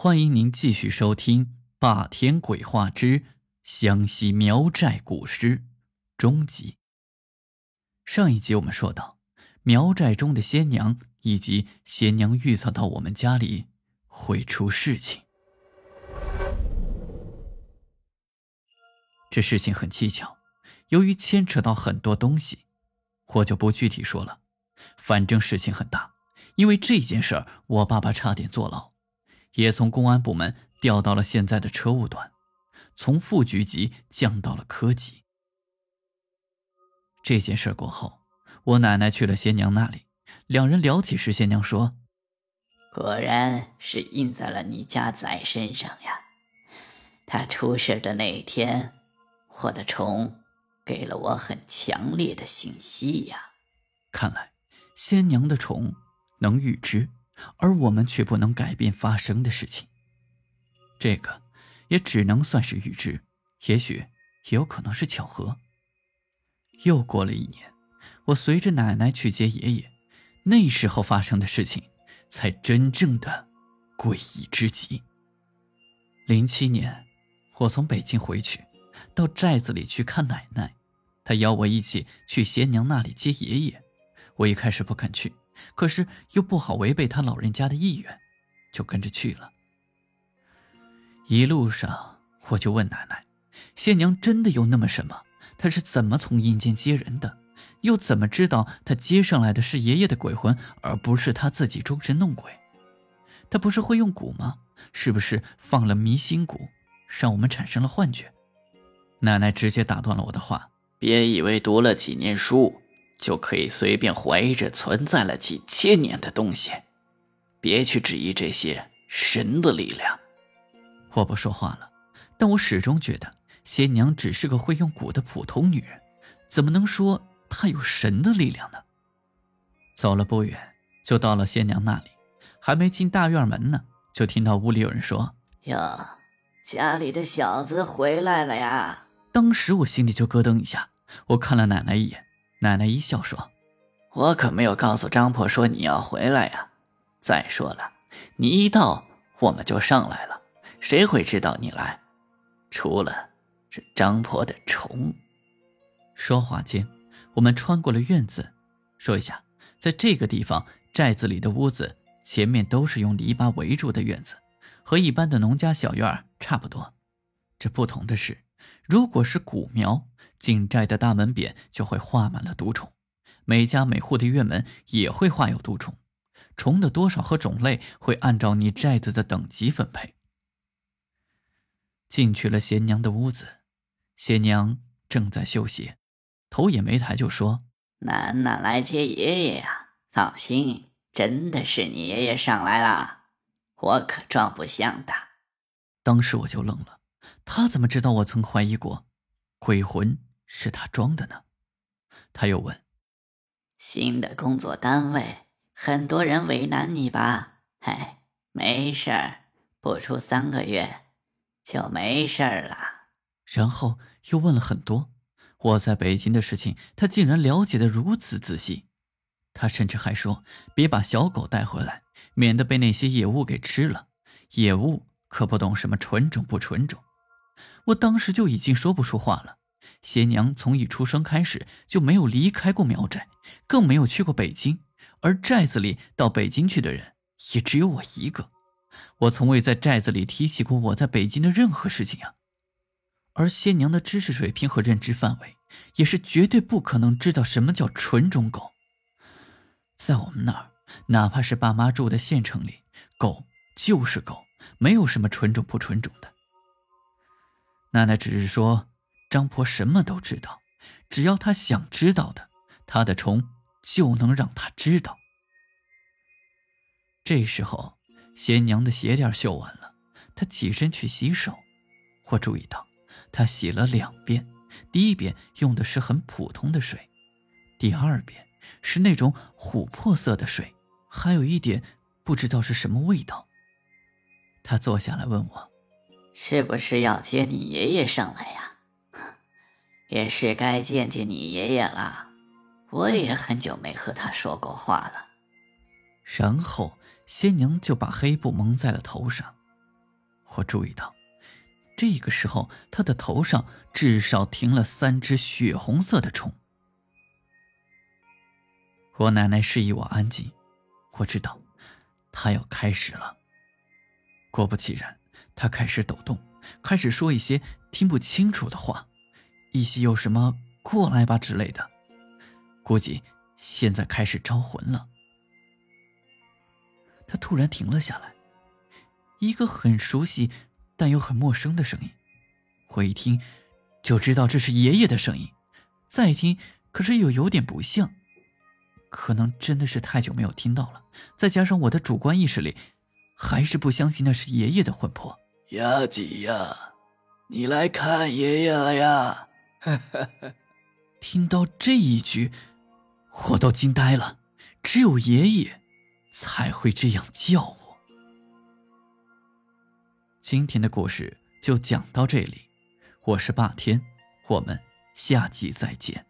欢迎您继续收听《霸天鬼话之湘西苗寨古尸》终集。上一集我们说到，苗寨中的仙娘以及仙娘预测到我们家里会出事情。这事情很蹊跷，由于牵扯到很多东西，我就不具体说了。反正事情很大，因为这件事儿，我爸爸差点坐牢。也从公安部门调到了现在的车务段，从副局级降到了科级。这件事过后，我奶奶去了仙娘那里，两人聊起时，仙娘说：“果然是印在了你家仔身上呀。他出事的那天，我的虫给了我很强烈的信息呀。看来仙娘的虫能预知。”而我们却不能改变发生的事情，这个也只能算是预知，也许也有可能是巧合。又过了一年，我随着奶奶去接爷爷，那时候发生的事情才真正的诡异之极。零七年，我从北京回去，到寨子里去看奶奶，她邀我一起去贤娘那里接爷爷，我一开始不肯去。可是又不好违背他老人家的意愿，就跟着去了。一路上我就问奶奶：“仙娘真的有那么什么？她是怎么从阴间接人的？又怎么知道她接上来的是爷爷的鬼魂，而不是她自己装神弄鬼？她不是会用蛊吗？是不是放了迷心蛊，让我们产生了幻觉？”奶奶直接打断了我的话：“别以为读了几年书。”就可以随便怀疑着存在了几千年的东西，别去质疑这些神的力量。我不说话了，但我始终觉得仙娘只是个会用蛊的普通女人，怎么能说她有神的力量呢？走了不远，就到了仙娘那里，还没进大院门呢，就听到屋里有人说：“哟，家里的小子回来了呀！”当时我心里就咯噔一下，我看了奶奶一眼。奶奶一笑说：“我可没有告诉张婆说你要回来呀。再说了，你一到我们就上来了，谁会知道你来？除了这张婆的虫。”说话间，我们穿过了院子。说一下，在这个地方，寨子里的屋子前面都是用篱笆围住的院子，和一般的农家小院差不多。这不同的是，如果是古苗。进寨的大门匾就会画满了毒虫，每家每户的院门也会画有毒虫，虫的多少和种类会按照你寨子的等级分配。进去了贤娘的屋子，贤娘正在绣鞋，头也没抬就说：“楠楠来接爷爷呀，放心，真的是你爷爷上来了，我可装不像的。”当时我就愣了，他怎么知道我曾怀疑过鬼魂？是他装的呢，他又问：“新的工作单位，很多人为难你吧？”“哎，没事儿，不出三个月就没事儿了。”然后又问了很多我在北京的事情，他竟然了解的如此仔细。他甚至还说：“别把小狗带回来，免得被那些野物给吃了。野物可不懂什么纯种不纯种。”我当时就已经说不出话了。贤娘从一出生开始就没有离开过苗寨，更没有去过北京，而寨子里到北京去的人也只有我一个。我从未在寨子里提起过我在北京的任何事情啊。而仙娘的知识水平和认知范围，也是绝对不可能知道什么叫纯种狗。在我们那儿，哪怕是爸妈住的县城里，狗就是狗，没有什么纯种不纯种的。奶奶只是说。张婆什么都知道，只要她想知道的，她的虫就能让她知道。这时候，贤娘的鞋垫绣完了，她起身去洗手。我注意到，她洗了两遍，第一遍用的是很普通的水，第二遍是那种琥珀色的水，还有一点不知道是什么味道。她坐下来问我：“是不是要接你爷爷上来呀？”也是该见见你爷爷了，我也很久没和他说过话了。然后仙娘就把黑布蒙在了头上，我注意到，这个时候他的头上至少停了三只血红色的虫。我奶奶示意我安静，我知道，他要开始了。果不其然，他开始抖动，开始说一些听不清楚的话，一些有什么“过来吧”之类的，估计现在开始招魂了。他突然停了下来，一个很熟悉但又很陌生的声音，我一听就知道这是爷爷的声音，再听可是又有点不像。可能真的是太久没有听到了，再加上我的主观意识里，还是不相信那是爷爷的魂魄。雅吉呀，你来看爷爷了呀！听到这一句，我都惊呆了。只有爷爷才会这样叫我。今天的故事就讲到这里，我是霸天，我们下集再见。